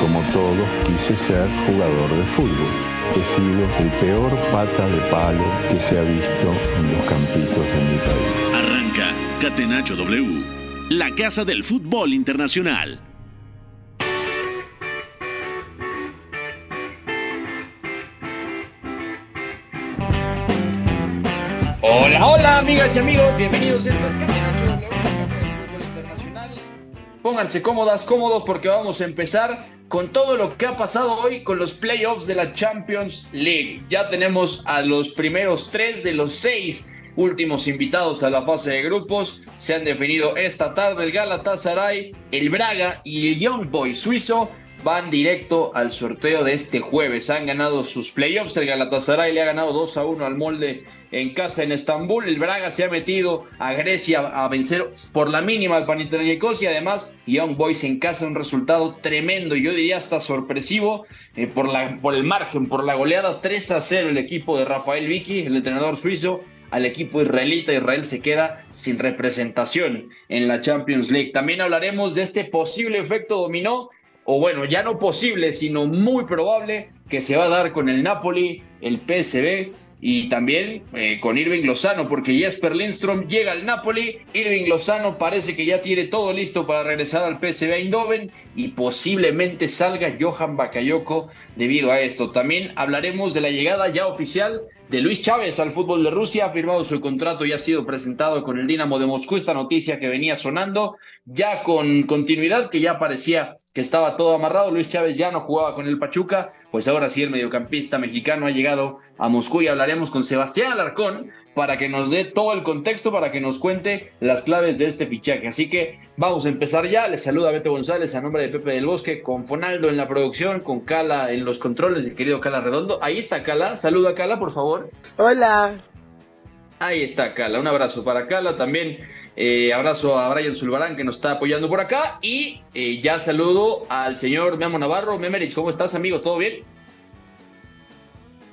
Como todos, quise ser jugador de fútbol he sido el peor pata de palo que se ha visto en los campitos de mi país. Arranca Catenacho W, la casa del fútbol internacional. Hola, hola amigas y amigos, bienvenidos a esta Catenacho W, la casa del fútbol internacional. Pónganse cómodas, cómodos porque vamos a empezar con todo lo que ha pasado hoy con los playoffs de la Champions League. Ya tenemos a los primeros tres de los seis últimos invitados a la fase de grupos. Se han definido esta tarde el Galatasaray, el Braga y el Young Boy suizo van directo al sorteo de este jueves. Han ganado sus playoffs. El Galatasaray le ha ganado 2 a 1 al molde en casa en Estambul. El Braga se ha metido a Grecia a vencer por la mínima al Panathinaikos y además Young Boys en casa un resultado tremendo. Yo diría hasta sorpresivo eh, por, por el margen, por la goleada 3 a 0 el equipo de Rafael Vicky, el entrenador suizo al equipo israelita. Israel se queda sin representación en la Champions League. También hablaremos de este posible efecto dominó o bueno, ya no posible, sino muy probable que se va a dar con el Napoli, el PSV y también eh, con Irving Lozano, porque Jesper Lindstrom llega al Napoli, Irving Lozano parece que ya tiene todo listo para regresar al PSV Eindhoven y posiblemente salga Johan Bakayoko debido a esto. También hablaremos de la llegada ya oficial de Luis Chávez al fútbol de Rusia, ha firmado su contrato y ha sido presentado con el Dinamo de Moscú, esta noticia que venía sonando, ya con continuidad, que ya parecía que estaba todo amarrado, Luis Chávez ya no jugaba con el Pachuca, pues ahora sí el mediocampista mexicano ha llegado a Moscú y hablaremos con Sebastián Alarcón para que nos dé todo el contexto, para que nos cuente las claves de este fichaje. Así que vamos a empezar ya, les saluda Beto González a nombre de Pepe del Bosque, con Fonaldo en la producción, con Cala en los controles, el querido Cala Redondo. Ahí está Cala, saluda Cala por favor. Hola. Ahí está Cala, un abrazo para Cala también. Eh, abrazo a Brian Zulbarán que nos está apoyando por acá. Y eh, ya saludo al señor Memo Navarro. Memerich, ¿cómo estás, amigo? ¿Todo bien?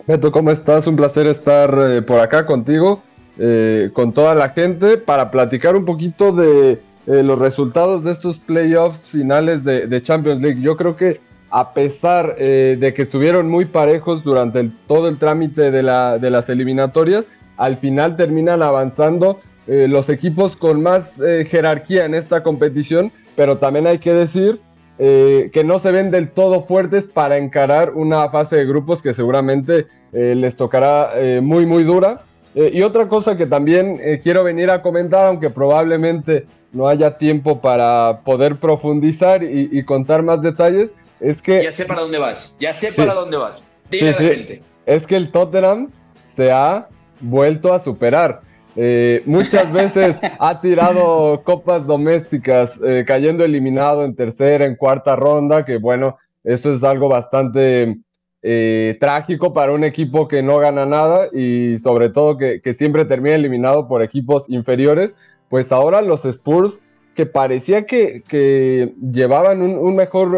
Beto, ¿cómo estás? Un placer estar eh, por acá contigo, con toda la gente, para platicar un poquito de los resultados de estos playoffs finales de, Champions League. Yo creo que a pesar de que estuvieron muy parejos durante todo el trámite de, la, de las eliminatorias, al final terminan avanzando eh, los equipos con más eh, jerarquía en esta competición, pero también hay que decir eh, que no se ven del todo fuertes para encarar una fase de grupos que seguramente les tocará muy, muy dura. y otra cosa que también quiero venir a comentar, aunque probablemente no haya tiempo para poder profundizar y, contar más detalles, es que... Ya sé para dónde vas, ya sé para dónde vas. Dile a la gente. Es que el Tottenham se ha vuelto a superar. Eh, muchas veces ha tirado copas domésticas, eh, cayendo eliminado en tercera, en cuarta ronda, que bueno, eso es algo bastante eh, trágico para un equipo que no gana nada y sobre todo que, siempre termina eliminado por equipos inferiores. Pues ahora los Spurs, que parecía que, llevaban un, un mejor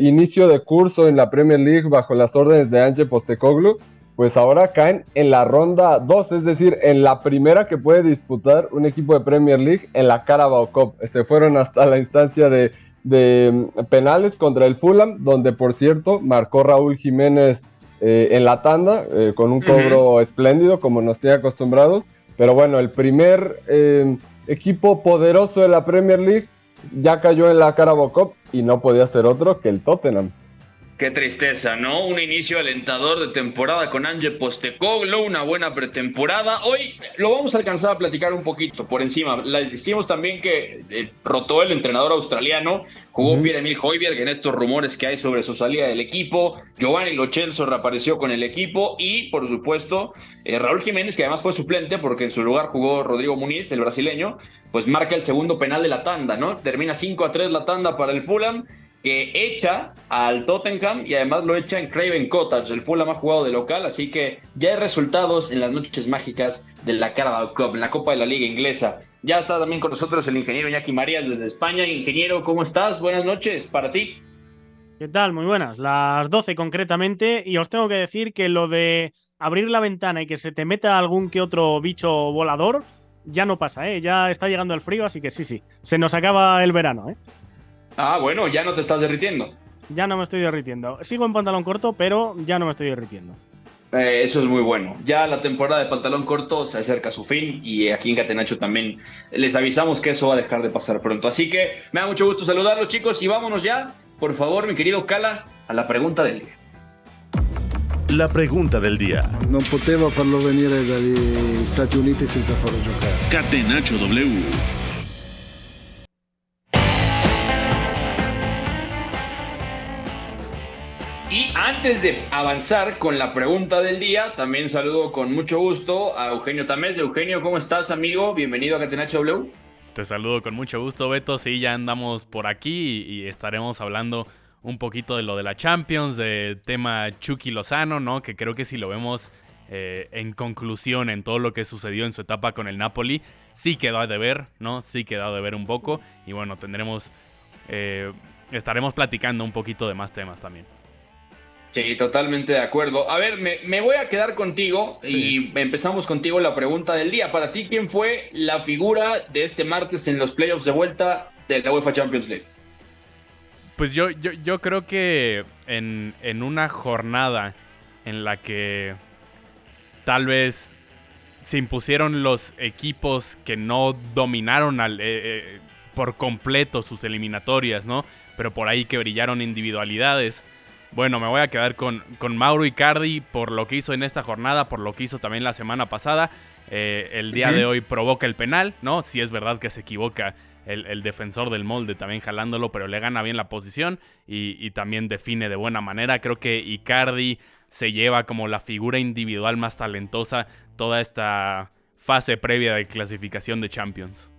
inicio de curso en la Premier League bajo las órdenes de Ange Postecoglou, pues ahora caen en la ronda 2, es decir, en la primera que puede disputar un equipo de Premier League en la Carabao Cup. Se fueron hasta la instancia de, mm, penales contra el Fulham, donde por cierto marcó Raúl Jiménez eh, en la tanda eh, con un cobro espléndido, como nos tiene acostumbrados. Pero bueno, el primer eh, equipo poderoso de la Premier League ya cayó en la Carabao Cup y no podía ser otro que el Tottenham. Qué tristeza, ¿no? Un inicio alentador de temporada con Ange Postecoglou, una buena pretemporada. Hoy lo vamos a alcanzar a platicar un poquito por encima. Les decimos también que eh, rotó el entrenador australiano, jugó Pierre-Emile Hoiberg en estos rumores que hay sobre su salida del equipo. Giovanni Lochelso reapareció con el equipo y, por supuesto, eh, Raúl Jiménez, que además fue suplente porque en su lugar jugó Rodrigo Muniz, el brasileño, pues marca el segundo penal de la tanda, ¿no? Termina 5 a 3 la tanda para el Fulham que echa al Tottenham y además lo echa en Craven Cottage, el Fulham ha jugado de local, así que ya hay resultados en las noches mágicas de la Carabao Club, en la Copa de la Liga Inglesa. Ya está también con nosotros el ingeniero Iñaki Marías desde España. Ingeniero, ¿cómo estás? Buenas noches para ti. ¿Qué tal? Muy buenas. Las 12 concretamente. Y os tengo que decir que lo de abrir la ventana y que se te meta algún que otro bicho volador ya no pasa, ¿eh? Ya está llegando el frío, así que sí, sí. Se nos acaba el verano, ¿eh? Ah, bueno, ya no te estás derritiendo. Ya no me estoy derritiendo. Sigo en pantalón corto, pero ya no me estoy derritiendo. Eh, eso es muy bueno. Ya la temporada de pantalón corto se acerca a su fin y aquí en Catenacho también les avisamos que eso va a dejar de pasar pronto. Así que me da mucho gusto saludarlos chicos y vámonos ya, por favor, mi querido Cala, a la pregunta del día. La pregunta del día. Non poteva farlo venire dagli Stati Uniti senza farlo giocare. Catenacho W. antes de avanzar con la pregunta del día, también saludo con mucho gusto a Eugenio Tamés. Eugenio, ¿cómo estás, amigo? Bienvenido a Catenacho W. Te saludo con mucho gusto, Beto. Sí, ya andamos por aquí y, estaremos hablando un poquito de lo de la Champions, de tema Chucky Lozano, ¿no? Que creo que si lo vemos eh, en conclusión en todo lo que sucedió en su etapa con el Napoli, sí quedó a deber, ¿no? Sí quedó a deber un poco. Y bueno, tendremos. eh, estaremos platicando un poquito de más temas también. Sí, totalmente de acuerdo. A ver, me, me voy a quedar contigo y empezamos contigo la pregunta del día. Para ti, ¿quién fue la figura de este martes en los playoffs de vuelta de la UEFA Champions League? Pues yo, yo, yo creo que en, en una jornada en la que tal vez se impusieron los equipos que no dominaron al, eh, eh, por completo sus eliminatorias, ¿no? Pero por ahí que brillaron individualidades. Bueno, me voy a quedar con, con Mauro Icardi por lo que hizo en esta jornada, por lo que hizo también la semana pasada. Eh, el día de hoy provoca el penal, ¿no? Si es verdad que se equivoca el, el defensor del molde también jalándolo, pero le gana bien la posición y, y también define de buena manera. Creo que Icardi se lleva como la figura individual más talentosa toda esta fase previa de clasificación de Champions.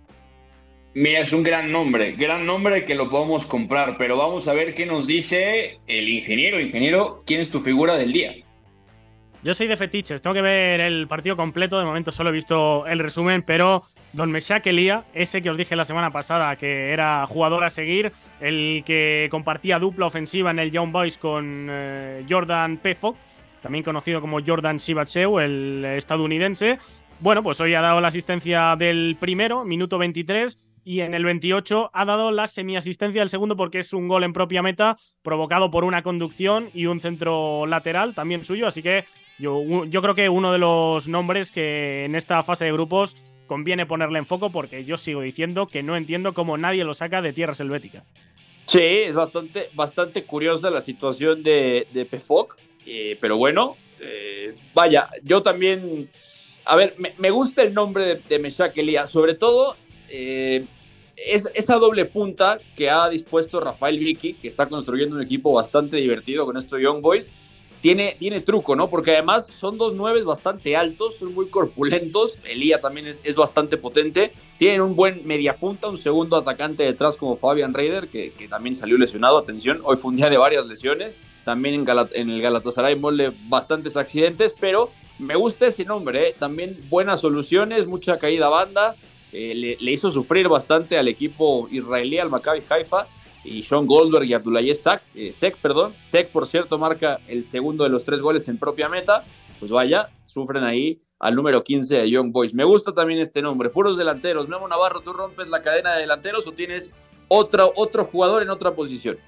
Mira, es un gran nombre, gran nombre que lo podemos comprar, pero vamos a ver qué nos dice el ingeniero. Ingeniero, ¿quién es tu figura del día? Yo soy de fetiches, tengo que ver el partido completo, de momento solo he visto el resumen, pero Don Meshack Elia, ese que os dije la semana pasada que era jugador a seguir, el que compartía dupla ofensiva en el Young Boys con eh, Jordan Pefok, también conocido como Jordan Shibatseu, el estadounidense. Bueno, pues hoy ha dado la asistencia del primero, minuto 23, y en el 28 ha dado la semiasistencia del segundo porque es un gol en propia meta provocado por una conducción y un centro lateral también suyo, así que yo, yo creo que uno de los nombres que en esta fase de grupos conviene ponerle en foco porque yo sigo diciendo que no entiendo cómo nadie lo saca de tierra selvética. Sí, es bastante, bastante curiosa la situación de, de PFOC, eh, pero bueno, eh, vaya, yo también, a ver, me, me gusta el nombre de, de Meshak Elia, sobre todo eh, es, esa doble punta que ha dispuesto Rafael Vicky, que está construyendo un equipo bastante divertido con estos Young Boys, tiene, tiene truco, ¿no? Porque además son dos nueves bastante altos, son muy corpulentos. Elía también es, es bastante potente. Tienen un buen mediapunta, un segundo atacante detrás como Fabian Reider, que, que también salió lesionado. Atención, hoy fue un día de varias lesiones. También en, Galat en el Galatasaray mole bastantes accidentes, pero me gusta ese nombre, ¿eh? También buenas soluciones, mucha caída banda. Eh, le, hizo sufrir bastante al equipo israelí, al Maccabi Haifa y Sean Goldberg y Abdoulaye Sek, eh, perdón. Sek, por cierto, marca el segundo de los tres goles en propia meta. Pues vaya, sufren ahí al número 15 de Young Boys. Me gusta también este nombre, puros delanteros. Memo Navarro, ¿tú rompes la cadena de delanteros o tienes otro, otro jugador en otra posición?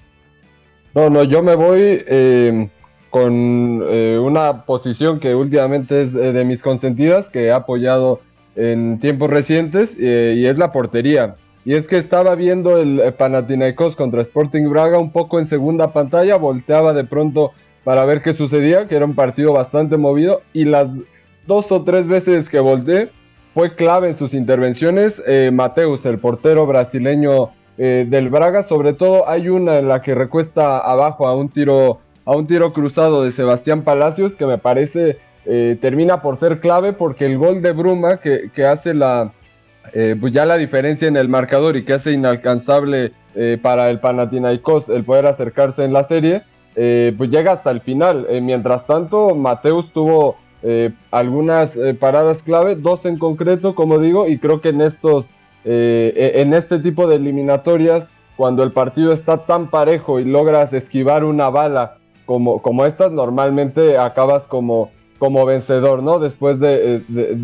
No, no, yo me voy eh, con eh, una posición que últimamente es de mis consentidas, que he apoyado en tiempos recientes, eh, y es la portería. Y es que estaba viendo el Panathinaikos contra Sporting Braga un poco en segunda pantalla, volteaba de pronto para ver qué sucedía, que era un partido bastante movido, y las dos o tres veces que volteé fue clave en sus intervenciones. Eh, Mateus, el portero brasileño eh, del Braga, sobre todo hay una en la que recuesta abajo a un tiro, a un tiro cruzado de Sebastián Palacios, que me parece eh, termina por ser clave porque el gol de Bruma que, hace la eh, pues ya la diferencia en el marcador y que hace inalcanzable eh, para el Panathinaikos el poder acercarse en la serie, pues llega hasta el final. mientras tanto, Mateus tuvo algunas paradas clave, dos en concreto, como digo, y creo que en estos, e, en este tipo de eliminatorias, cuando el partido está tan parejo y logras esquivar una bala como, como estas, normalmente acabas como como vencedor, ¿no? Después de,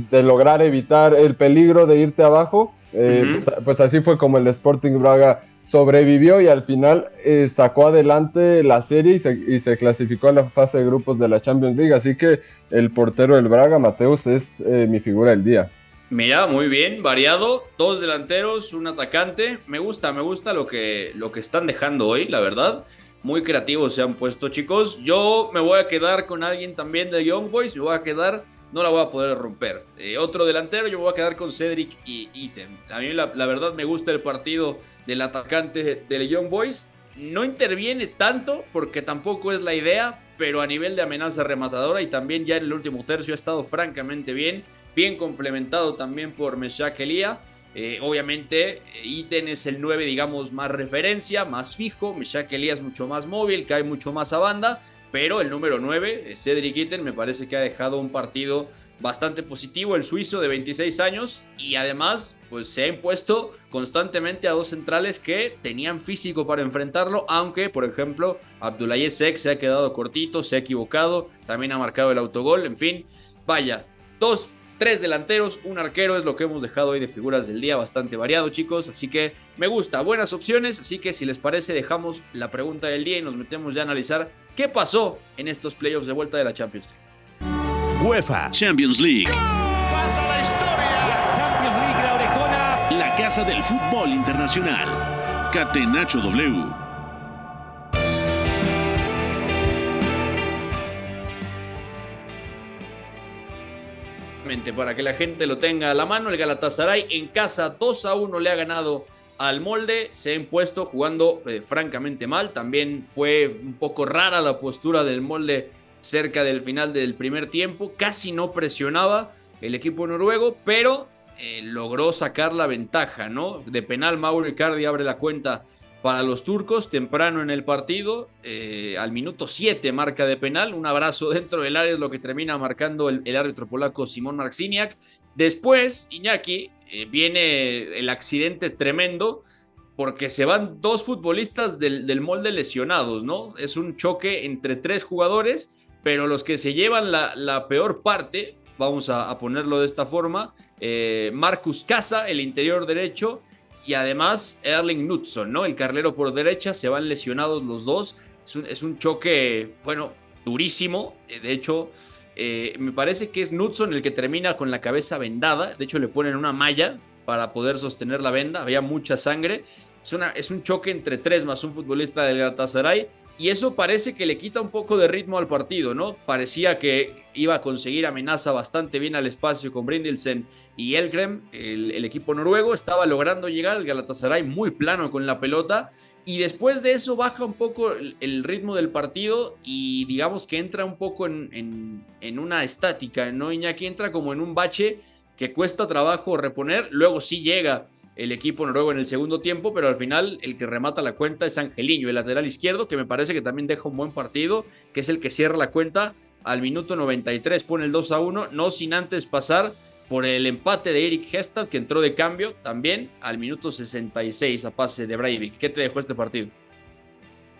lograr evitar el peligro de irte abajo, eh, pues, pues, así fue como el Sporting Braga sobrevivió y al final eh, sacó adelante la serie y se, clasificó a la fase de grupos de la Champions League. Así que el portero del Braga, Mateus, es eh, mi figura del día. Mira, muy bien, variado, dos delanteros, un atacante. Me gusta, me gusta lo que, lo que están dejando hoy, la verdad muy creativos se han puesto, chicos. Yo me voy a quedar con alguien también de Young Boys, me voy a quedar, no la voy a poder romper. Eh, otro delantero, yo me voy a quedar con Cedric y Item. A mí la, verdad me gusta el partido del atacante de Young Boys. No interviene tanto porque tampoco es la idea, pero a nivel de amenaza rematadora y también ya en el último tercio ha estado francamente bien, bien complementado también por Meshak Elia. Eh, obviamente, Iten es el 9, digamos, más referencia, más fijo. Meshak Elías mucho más móvil, cae mucho más a banda. Pero el número 9, Cedric Iten, me parece que ha dejado un partido bastante positivo. El suizo de 26 años. Y además, pues se ha impuesto constantemente a dos centrales que tenían físico para enfrentarlo. Aunque, por ejemplo, Abdoulaye Sek se ha quedado cortito, se ha equivocado. También ha marcado el autogol. En fin, vaya, dos Tres delanteros, un arquero es lo que hemos dejado hoy de figuras del día, bastante variado chicos, así que me gusta, buenas opciones, así que si les parece dejamos la pregunta del día y nos metemos ya a analizar qué pasó en estos playoffs de vuelta de la Champions League. UEFA Champions League. La casa del fútbol internacional. Catenacho W. para que la gente lo tenga a la mano, el Galatasaray en casa 2 a 1 le ha ganado al molde, se ha impuesto jugando eh, francamente mal, también fue un poco rara la postura del molde cerca del final del primer tiempo, casi no presionaba el equipo noruego, pero eh, logró sacar la ventaja, ¿no? De penal Mauro Icardi abre la cuenta para los turcos temprano en el partido. Eh, al minuto 7 marca de penal. Un abrazo dentro del área es lo que termina marcando el, árbitro polaco Simón Marciniak. Después, Iñaki, eh, viene el accidente tremendo porque se van dos futbolistas del, molde lesionados, ¿no? Es un choque entre tres jugadores, pero los que se llevan la, peor parte, vamos a, ponerlo de esta forma, eh, Marcus Casa, el interior derecho, y además Erling Knudson, ¿no? El carlero por derecha, se van lesionados los dos. Es un, choque, bueno, durísimo. Eh, de hecho, eh, me parece que es Knudson el que termina con la cabeza vendada. De hecho, le ponen una malla para poder sostener la venda. Había mucha sangre. Es, una, es un choque entre tres más un futbolista del Galatasaray. Y eso parece que le quita un poco de ritmo al partido, ¿no? Parecía que iba a conseguir amenaza bastante bien al espacio con Brindelsen y Elkrem, el, equipo noruego, estaba logrando llegar al Galatasaray muy plano con la pelota. Y después de eso baja un poco el, ritmo del partido y digamos que entra un poco en, en, una estática, ¿no? Iñaki entra como en un bache que cuesta trabajo reponer, luego sí llega el equipo noruego en el segundo tiempo, pero al final el que remata la cuenta es Angeliño, el lateral izquierdo, que me parece que también deja un buen partido, que es el que cierra la cuenta al minuto 93, pone el 2 a 1, no sin antes pasar por el empate de Eric Hestad, que entró de cambio también al minuto 66 a pase de Breivik. ¿Qué te dejó este partido?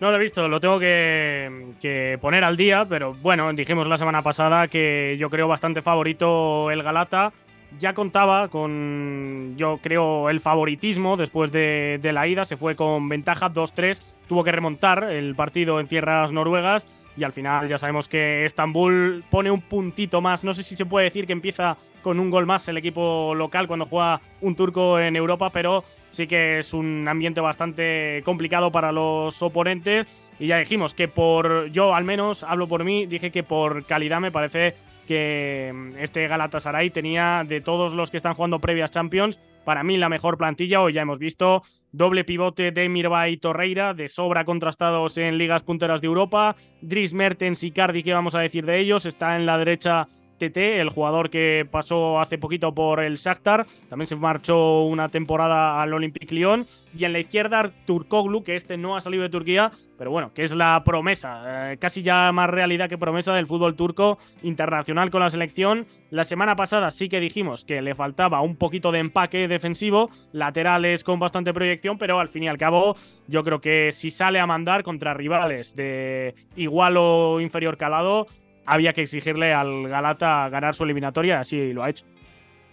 No lo he visto, lo tengo que, que, poner al día, pero bueno, dijimos la semana pasada que yo creo bastante favorito el Galata ya contaba con, yo creo, el favoritismo después de, la ida. Se fue con ventaja 2-3. Tuvo que remontar el partido en tierras noruegas. Y al final ya sabemos que Estambul pone un puntito más. No sé si se puede decir que empieza con un gol más el equipo local cuando juega un turco en Europa, pero sí que es un ambiente bastante complicado para los oponentes. Y ya dijimos que por, yo al menos hablo por mí, dije que por calidad me parece que mm, este Galatasaray tenía de todos los que están jugando previas Champions, para mí la mejor plantilla. Hoy ya hemos visto doble pivote de Mirva y Torreira, de sobra contrastados en ligas punteras de Europa. Dries Mertens y Cardi, ¿qué vamos a decir de ellos? Está en la derecha Tete, el jugador que pasó hace poquito por el Shakhtar, también se marchó una temporada al Olympique Lyon. Y en la izquierda, Turkoglu, que este no ha salido de Turquía, pero bueno, que es la promesa, eh, casi ya más realidad que promesa del fútbol turco internacional con la selección. La semana pasada sí que dijimos que le faltaba un poquito de empaque defensivo, laterales con bastante proyección, pero al fin y al cabo yo creo que si sale a mandar contra rivales de igual o inferior calado, había que exigirle al Galata ganar su eliminatoria, así lo ha hecho.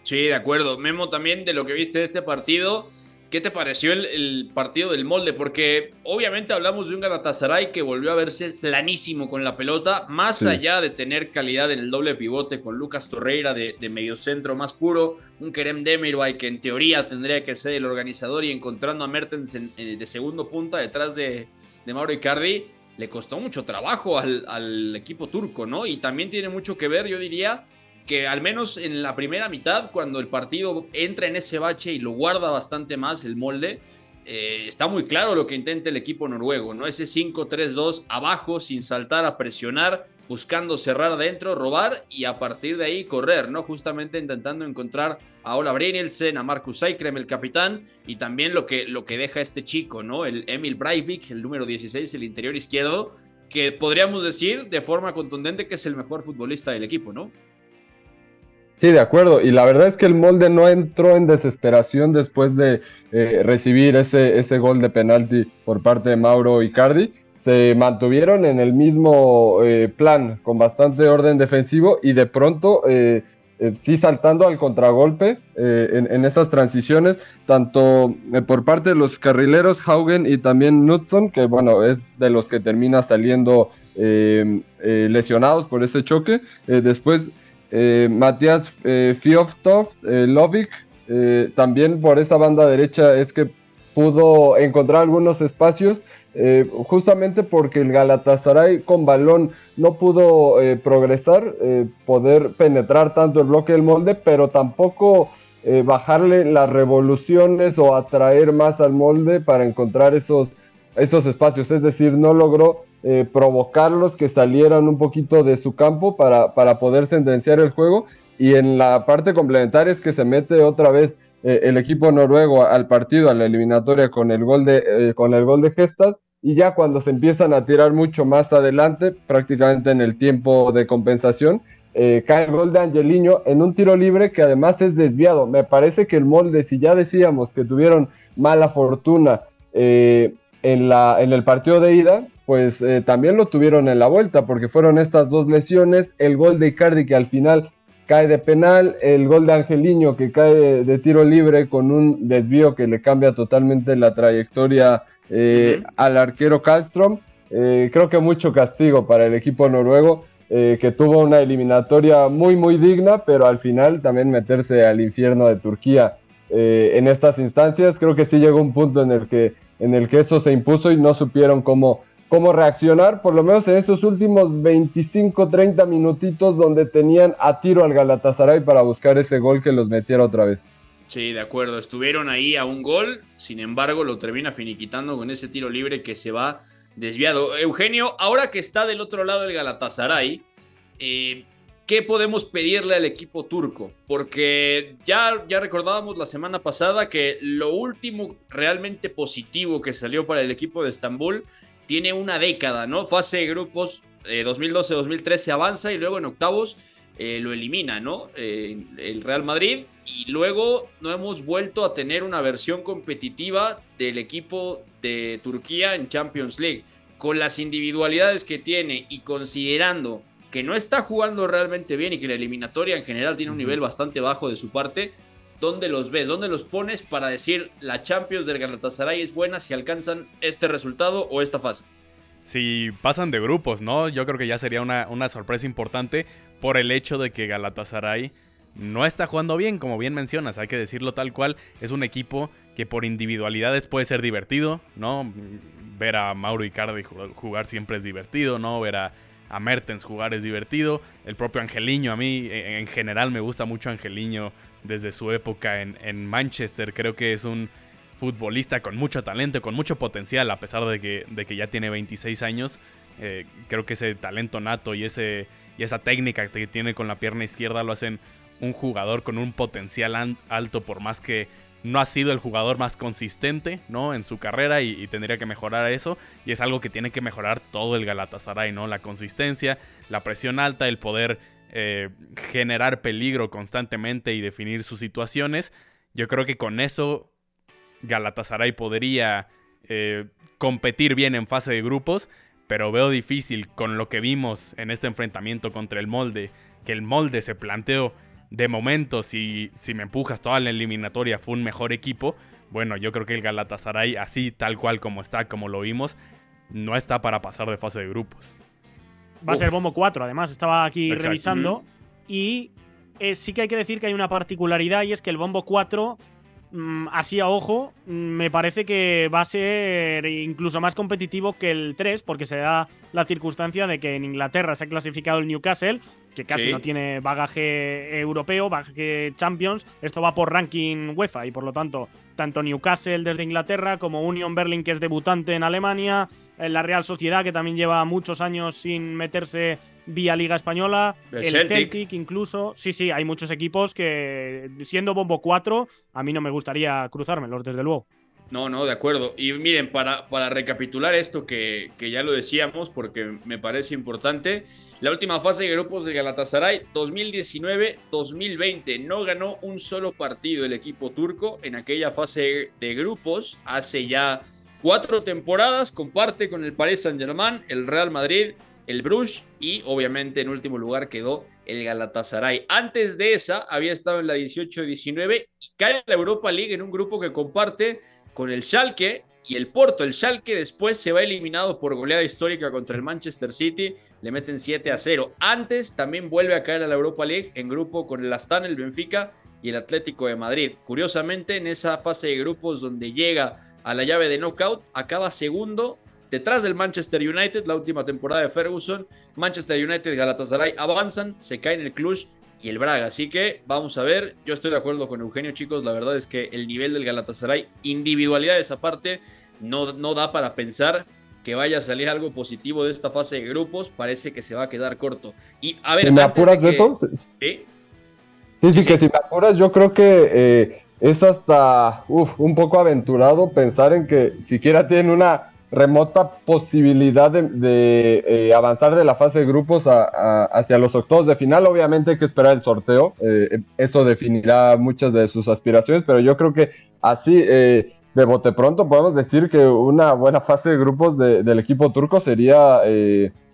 Sí, de acuerdo. Memo, también de lo que viste de este partido, ¿qué te pareció el, partido del molde? Porque obviamente hablamos de un Galatasaray que volvió a verse planísimo con la pelota, más allá de tener calidad en el doble pivote con Lucas Torreira de, de mediocentro más puro, un Kerem Demirbay que en teoría tendría que ser el organizador y encontrando a Mertens eh, de segundo punta detrás de, de Mauro Icardi le costó mucho trabajo al, equipo turco, ¿no? Y también tiene mucho que ver, yo diría, que al menos en la primera mitad, cuando el partido entra en ese bache y lo guarda bastante más el molde, eh, está muy claro lo que intenta el equipo noruego, ¿no? Ese 5-3-2 abajo, sin saltar a presionar, buscando cerrar adentro, robar y a partir de ahí correr, ¿no? Justamente intentando encontrar a Ola a Marcus Eikrem, el capitán, y también lo que, lo que deja este chico, ¿no? El Emil Breivik, el número 16, el interior izquierdo, que podríamos decir de forma contundente que es el mejor futbolista del equipo, ¿no? Sí, de acuerdo. Y la verdad es que el molde no entró en desesperación después de eh, recibir ese, ese gol de penalti por parte de Mauro Icardi se mantuvieron en el mismo eh, plan, con bastante orden defensivo y de pronto eh, eh, sí saltando al contragolpe en, en, esas transiciones, tanto por parte de los carrileros Haugen y también Knudson, que bueno, es de los que termina saliendo lesionados por ese choque. después Matías Fioftov, Lovic, también por esa banda derecha es que pudo encontrar algunos espacios eh, justamente porque el Galatasaray con balón no pudo eh, progresar, eh, poder penetrar tanto el bloque del molde, pero tampoco bajarle las revoluciones o atraer más al molde para encontrar esos, esos espacios. Es decir, no logró provocarlos que salieran un poquito de su campo para, para poder sentenciar el juego. Y en la parte complementaria es que se mete otra vez el equipo noruego al partido, a la eliminatoria con el gol de, con el gol de Gestad y ya cuando se empiezan a tirar mucho más adelante, prácticamente en el tiempo de compensación, eh, cae el gol de Angeliño en un tiro libre que además es desviado. Me parece que el molde, si ya decíamos que tuvieron mala fortuna eh, en, la, en el partido de ida, pues eh, también lo tuvieron en la vuelta, porque fueron estas dos lesiones, el gol de Icardi que al final cae de penal, el gol de Angeliño que cae de tiro libre con un desvío que le cambia totalmente la trayectoria eh, al arquero Kallstrom. Eh, creo que mucho castigo para el equipo noruego, eh, que tuvo una eliminatoria muy, muy digna, pero al final también meterse al infierno de Turquía en estas instancias. Creo que sí llegó un punto en el que, en el que eso se impuso y no supieron cómo, cómo reaccionar, por lo menos en esos últimos 25, 30 minutitos donde tenían a tiro al Galatasaray para buscar ese gol que los metiera otra vez. Sí, de acuerdo. Estuvieron ahí a un gol, sin embargo lo termina finiquitando con ese tiro libre que se va desviado. Eugenio, ahora que está del otro lado del Galatasaray, eh, ¿qué podemos pedirle al equipo turco? Porque ya, ya recordábamos la semana pasada que lo último realmente positivo que salió para el equipo de Estambul tiene una década, ¿no? Fase de grupos 2012-2013 eh, avanza y luego en octavos eh, lo elimina, ¿no? el Real Madrid y luego no hemos vuelto a tener una versión competitiva del equipo de Turquía en Champions League. Con las individualidades que tiene y considerando que no está jugando realmente bien y que la eliminatoria en general tiene un nivel bastante bajo de su parte, ¿dónde los ves? ¿Dónde los pones para decir la Champions del Galatasaray es buena si alcanzan este resultado o esta fase? Si pasan de grupos, ¿no? Yo creo que ya sería una, una sorpresa importante por el hecho de que Galatasaray no está jugando bien, como bien mencionas, hay que decirlo tal cual, es un equipo que por individualidades puede ser divertido, ¿no? Ver a Mauro Icardi jugar siempre es divertido, ¿no? Ver a, Mertens jugar es divertido, el propio Angeliño, a mí e, en general me gusta mucho Angeliño desde su época en, Manchester, creo que es un futbolista con mucho talento, con mucho potencial, a pesar de que, de que ya tiene 26 años, Eh, creo que ese talento nato y, ese, y esa técnica que tiene con la pierna izquierda lo hacen un jugador con un potencial alto, por más que no ha sido el jugador más consistente, ¿no? En su carrera y, tendría que mejorar eso. Y es algo que tiene que mejorar todo el Galatasaray, ¿no? La consistencia, la presión alta, el poder eh, generar peligro constantemente y definir sus situaciones. Yo creo que con eso Galatasaray podría eh, competir bien en fase de grupos, pero veo difícil con lo que vimos en este enfrentamiento contra el molde, que el molde se planteó de momento, si, si me empujas toda la eliminatoria, fue un mejor equipo. Bueno, yo creo que el Galatasaray, así tal cual como está, como lo vimos, no está para pasar de fase de grupos. Va a ser bombo 4, además, estaba aquí revisando. Y eh, sí que hay que decir que hay una particularidad y es que el bombo 4 Mm, así a ojo, mm, me parece que va a ser incluso más competitivo que el 3, porque se da la circunstancia de que en Inglaterra se ha clasificado el Newcastle, que casi no tiene bagaje europeo, bagaje Champions. Esto va por ranking UEFA y por lo tanto, tanto Newcastle desde Inglaterra como Union Berlin, que es debutante en Alemania, la Real Sociedad, que también lleva muchos años sin meterse vía Liga Española, el, Celtic. incluso. Sí, sí, hay muchos equipos que, siendo Bombo 4, a mí no me gustaría cruzármelos, desde luego. No, no, de acuerdo. Y miren, para, para recapitular esto que, que, ya lo decíamos, porque me parece importante, la última fase de grupos de Galatasaray 2019-2020 no ganó un solo partido el equipo turco en aquella fase de grupos hace ya cuatro temporadas, comparte con el Paris Saint-Germain, el Real Madrid el Bruges y obviamente en último lugar quedó el Galatasaray. Antes de esa había estado en la 18-19 y cae a la Europa League en un grupo que comparte con el Schalke y el Porto. El Schalke después se va eliminado por goleada histórica contra el Manchester City, le meten 7 a 0. Antes también vuelve a caer a la Europa League en grupo con el Astana, el Benfica y el Atlético de Madrid. Curiosamente, en esa fase de grupos donde llega a la llave de knockout, acaba segundo detrás del Manchester United, la última temporada de Ferguson. Manchester United Galatasaray avanzan, se caen el Cluj y el Braga. Así que vamos a ver. Yo estoy de acuerdo con Eugenio, chicos. La verdad es que el nivel del Galatasaray, individualidad de esa parte, no, no da para pensar que vaya a salir algo positivo de esta fase de grupos. Parece que se va a quedar corto. Y a ver, me apuras, de ¿Sí? Sí, sí, que si me apuras, yo creo que eh, es hasta un poco aventurado pensar en que siquiera tienen una remota posibilidad de, eh, avanzar de la fase de grupos hacia los octavos de final. Obviamente hay que esperar el sorteo, eh, eso definirá muchas de sus aspiraciones, pero yo creo que así, eh, de bote pronto, podemos decir que una buena fase de grupos del equipo turco sería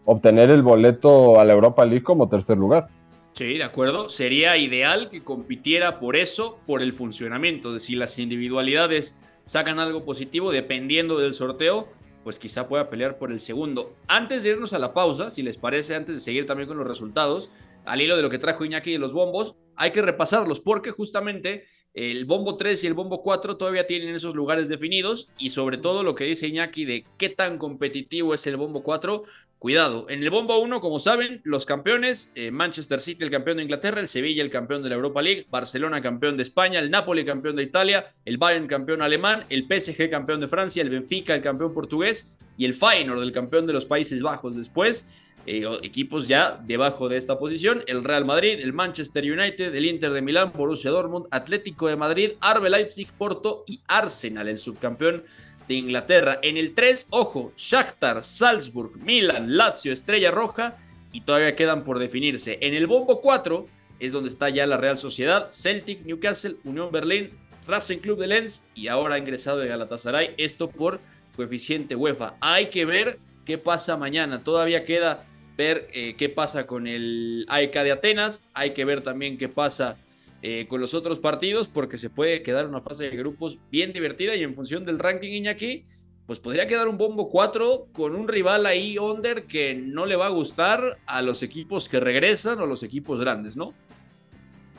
obtener el boleto a la Europa League como tercer lugar. Sí, de acuerdo. Sería ideal que compitiera por eso, por el funcionamiento, de si las individualidades sacan algo positivo, dependiendo del sorteo, pues quizá pueda pelear por el segundo. Antes de irnos a la pausa, si les parece, antes de seguir también con los resultados, al hilo de lo que trajo Iñaki y los bombos, hay que repasarlos porque justamente el bombo 3 y el bombo 4 todavía tienen esos lugares definidos y sobre todo lo que dice Iñaki de qué tan competitivo es el bombo 4, Cuidado, en el bombo 1, como saben, los campeones, eh, Manchester City el campeón de Inglaterra, el Sevilla el campeón de la Europa League, Barcelona campeón de España, el Napoli campeón de Italia, el Bayern campeón alemán, el PSG campeón de Francia, el Benfica el campeón portugués y el Feyenoord el campeón de los Países Bajos. Después, eh, equipos ya debajo de esta posición, el Real Madrid, el Manchester United, el Inter de Milán, Borussia Dortmund, Atlético de Madrid, Arbe Leipzig, Porto y Arsenal, el subcampeón de Inglaterra. En el 3, ojo, Shakhtar, Salzburg, Milan, Lazio, Estrella Roja y todavía quedan por definirse. En el bombo 4 es donde está ya la Real Sociedad, Celtic, Newcastle, Unión Berlín, Racing Club de Lens y ahora ha ingresado de Galatasaray. Esto por coeficiente UEFA. Hay que ver qué pasa mañana. Todavía queda ver eh, qué pasa con el AEK de Atenas. Hay que ver también qué pasa eh, con los otros partidos porque se puede quedar una fase de grupos bien divertida y en función del ranking Iñaki, pues podría quedar un bombo 4 con un rival ahí under que no le va a gustar a los equipos que regresan o los equipos grandes, ¿no?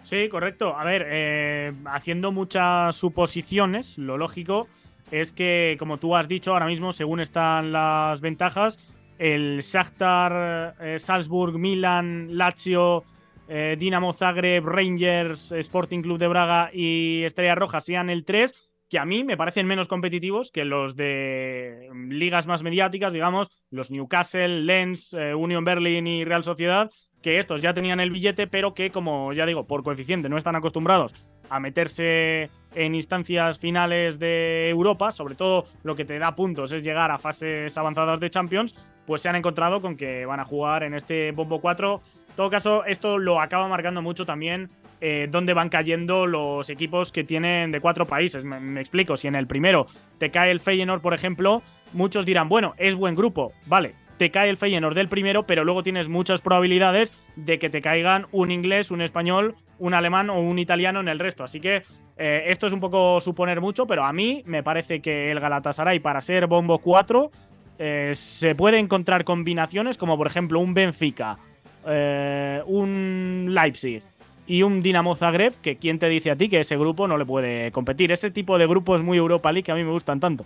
Sí, correcto. A ver, eh, haciendo muchas suposiciones, lo lógico es que, como tú has dicho, ahora mismo, según están las ventajas, el Shakhtar, eh, Salzburg, Milan, Lazio, eh, Dinamo Zagreb, Rangers, Sporting Club de Braga y Estrella Roja sean el 3, que a mí me parecen menos competitivos que los de ligas más mediáticas, digamos, los Newcastle, Lens, eh, Union Berlin y Real Sociedad, que estos ya tenían el billete, pero que, como ya digo, por coeficiente no están acostumbrados a meterse en instancias finales de Europa, sobre todo lo que te da puntos es llegar a fases avanzadas de Champions, pues se han encontrado con que van a jugar en este Bombo 4. En todo caso, esto lo acaba marcando mucho también eh, dónde van cayendo los equipos que tienen de cuatro países. Me, explico, si en el primero te cae el Feyenoord, por ejemplo, muchos dirán, bueno, es buen grupo, vale, te cae el Feyenoord del primero, pero luego tienes muchas probabilidades de que te caigan un inglés, un español, un alemán o un italiano en el resto. Así que eh, esto es un poco suponer mucho, pero a mí me parece que el Galatasaray para ser bombo 4 eh, se puede encontrar combinaciones como por ejemplo un Benfica, un Leipzig, y un Dinamo Zagreb, que quién te dice a ti que ese grupo no le puede competir. Ese tipo de grupos muy Europa League que a mí me gustan tanto.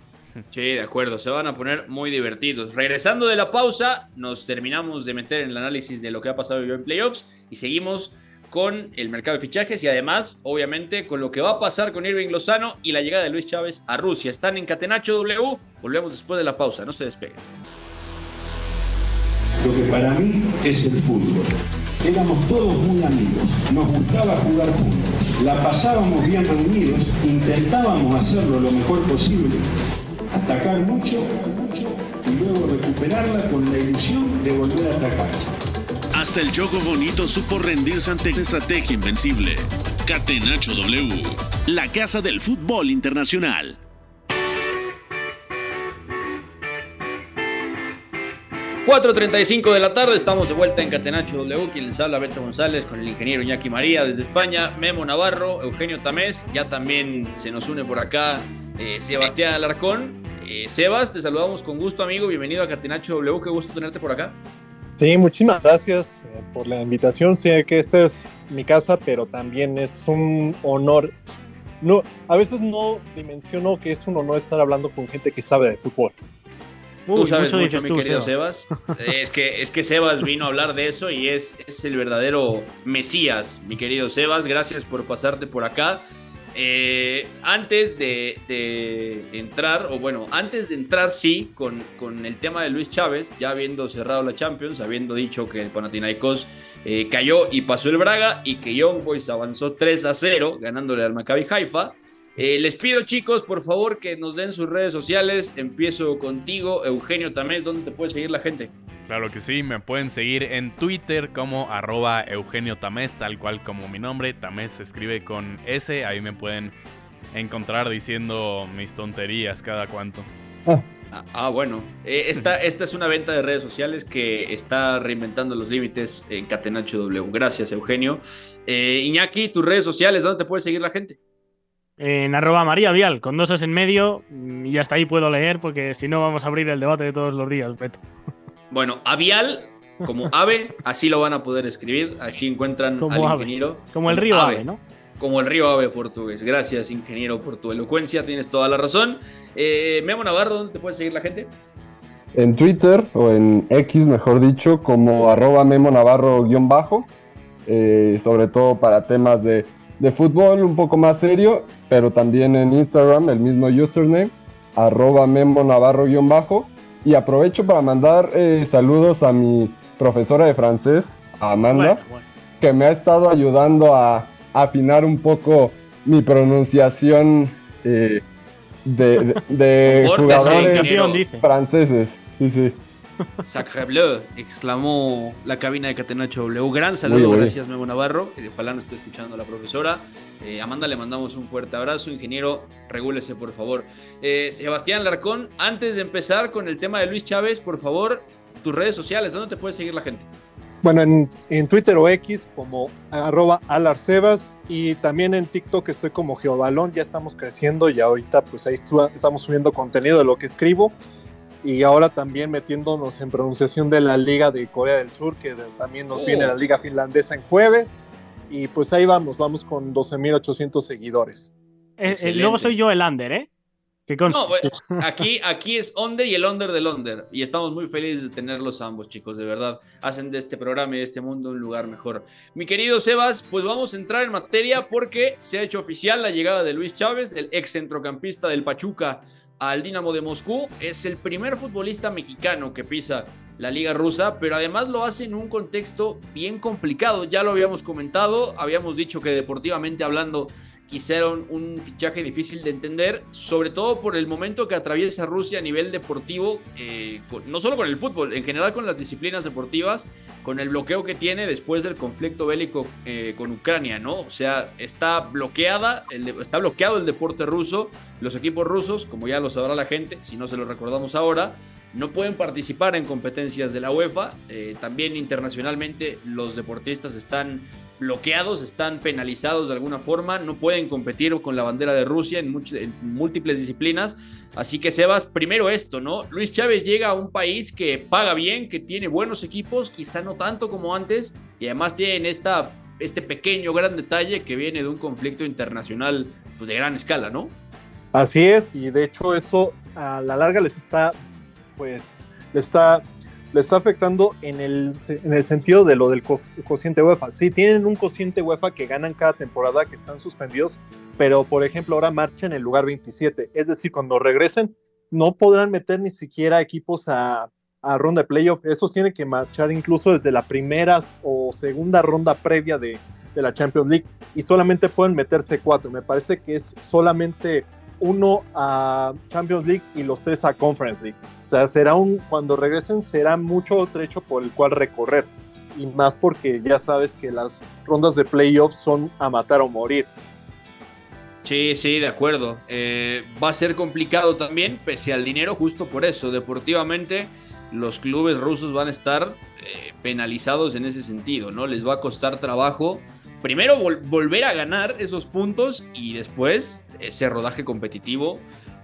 Sí, de acuerdo, se van a poner muy divertidos. Regresando de la pausa, nos terminamos de meter en el análisis de lo que ha pasado en playoffs y seguimos con el mercado de fichajes y además, obviamente, con lo que va a pasar con Irving Lozano y la llegada de Luis Chávez a Rusia. Están en Catenacho W, volvemos después de la pausa, no se despeguen. Lo que para mí es el fútbol Éramos todos muy amigos, nos gustaba jugar juntos, la pasábamos bien reunidos, intentábamos hacerlo lo mejor posible, atacar mucho y luego recuperarla con la ilusión de volver a atacar. Hasta el juego bonito supo rendirse ante la estrategia invencible. Catenacho W, la casa del fútbol internacional. 4.35 de la tarde, estamos de vuelta en Catenacho W, quien les habla Beto González con el ingeniero Iñaki María desde España, Memo Navarro, Eugenio Tamés, ya también se nos une por acá eh, Sebastián Alarcón. Eh, Sebas, te saludamos con gusto amigo, bienvenido a Catenacho W, qué gusto tenerte por acá. Sí, muchísimas gracias por la invitación, sé que esta es mi casa, pero también es un honor. No, a veces no dimensiono que es un honor estar hablando con gente que sabe de fútbol tú sabes mucho, mi querido Sebas. es, que, es que Sebas vino a hablar de eso y es, es el verdadero Mesías, mi querido Sebas. Gracias por pasarte por acá. Eh, antes de, entrar, o bueno, antes de entrar sí, con, con, el tema de Luis Chávez, ya habiendo cerrado la Champions, habiendo dicho que el Panathinaikos eh, cayó y pasó el Braga y que Young Boys avanzó 3 a 0, ganándole al Maccabi Haifa. Eh, les pido, chicos, por favor, que nos den sus redes sociales. Empiezo contigo, Eugenio Tamés. ¿Dónde te puede seguir la gente? Claro que sí, me pueden seguir en Twitter como arroba Eugenio Tamés, tal cual como mi nombre. Tamés se escribe con S. Ahí me pueden encontrar diciendo mis tonterías cada cuanto. Ah, ah bueno. Eh, esta, esta es una venta de redes sociales que está reinventando los límites en Catenacho W. Gracias, Eugenio. Eh, Iñaki, tus redes sociales, ¿dónde te puede seguir la gente? En arroba María Vial, con dos en medio, y hasta ahí puedo leer, porque si no vamos a abrir el debate de todos los días, Beto. Bueno, Avial, como ave, así lo van a poder escribir, así encuentran al ingeniero. Como el río ave, ¿no? Como el río ave portugués. Gracias, ingeniero, por tu elocuencia, tienes toda la razón. Eh, Memo Navarro, ¿dónde te puede seguir la gente? En Twitter, o en X, mejor dicho, como arroba Memo Navarro-bajo, eh, sobre todo para temas de de fútbol un poco más serio, pero también en Instagram, el mismo username, arroba Memo Navarro-bajo. Y aprovecho para mandar eh, saludos a mi profesora de francés, Amanda, que me ha estado ayudando a, afinar un poco mi pronunciación eh, de, jugadores franceses. Sí, sí. Sacre bleu, exclamó la cabina de Catenacho W. Gran saludo, gracias Memo Navarro. Ojalá no esté escuchando la profesora. Eh, Amanda, le mandamos un fuerte abrazo. Ingeniero, regúlese, por favor. Eh, Sebastián Larcón, antes de empezar con el tema de Luis Chávez, por favor, tus redes sociales, ¿dónde te puede seguir la gente? Bueno, en, Twitter o X como arroba alarcebas y también en TikTok estoy como Geobalón, ya estamos creciendo y ahorita pues ahí estamos subiendo contenido de lo que escribo y ahora también metiéndonos en pronunciación de la Liga de Corea del Sur, que también nos viene oh. la Liga Finlandesa en jueves. Y pues ahí vamos, vamos con 12.800 seguidores. Eh, eh, luego soy yo el under, ¿eh? No, aquí, aquí es under y el under del under. Y estamos muy felices de tenerlos ambos, chicos, de verdad. Hacen de este programa y de este mundo un lugar mejor. Mi querido Sebas, pues vamos a entrar en materia porque se ha hecho oficial la llegada de Luis Chávez, el ex centrocampista del Pachuca al Dinamo de Moscú. Es el primer futbolista mexicano que pisa la liga rusa, pero además lo hace en un contexto bien complicado. Ya lo habíamos comentado, habíamos dicho que deportivamente hablando quisieron un fichaje difícil de entender, sobre todo por el momento que atraviesa Rusia a nivel deportivo, eh, no solo con el fútbol, en general con las disciplinas deportivas, con el bloqueo que tiene después del conflicto bélico eh, con Ucrania, ¿no? O sea, está bloqueada, está bloqueado el deporte ruso, los equipos rusos, como ya lo sabrá la gente, si no se lo recordamos ahora, no pueden participar en competencias de la UEFA, eh, también internacionalmente los deportistas están bloqueados, están penalizados de alguna forma, no pueden competir con la bandera de Rusia en, múltiples disciplinas. Así que Sebas, primero esto, ¿no? Luis Chávez llega a un país que paga bien, que tiene buenos equipos, quizá no tanto como antes, y además tiene esta, este pequeño gran detalle que viene de un conflicto internacional pues, de gran escala, ¿no? Así es, y de hecho eso a la larga les está, pues, les está le está afectando en el, en el sentido de lo del cociente UEFA. Sí, tienen un cociente UEFA que ganan cada temporada, que están suspendidos, pero por ejemplo ahora marchan en el lugar 27. Es decir, cuando regresen, no podrán meter ni siquiera equipos a, a ronda de playoff. Esos tienen que marchar incluso desde la primera o segunda ronda previa de, de la Champions League y solamente pueden meterse cuatro. Me parece que es solamente uno a Champions League y los tres a Conference League. O sea, será un, cuando regresen será mucho trecho por el cual recorrer. Y más porque ya sabes que las rondas de playoffs son a matar o morir. Sí, sí, de acuerdo. Eh, va a ser complicado también, pese al dinero, justo por eso. Deportivamente, los clubes rusos van a estar eh, penalizados en ese sentido, ¿no? Les va a costar trabajo primero volver a ganar esos puntos y después ese rodaje competitivo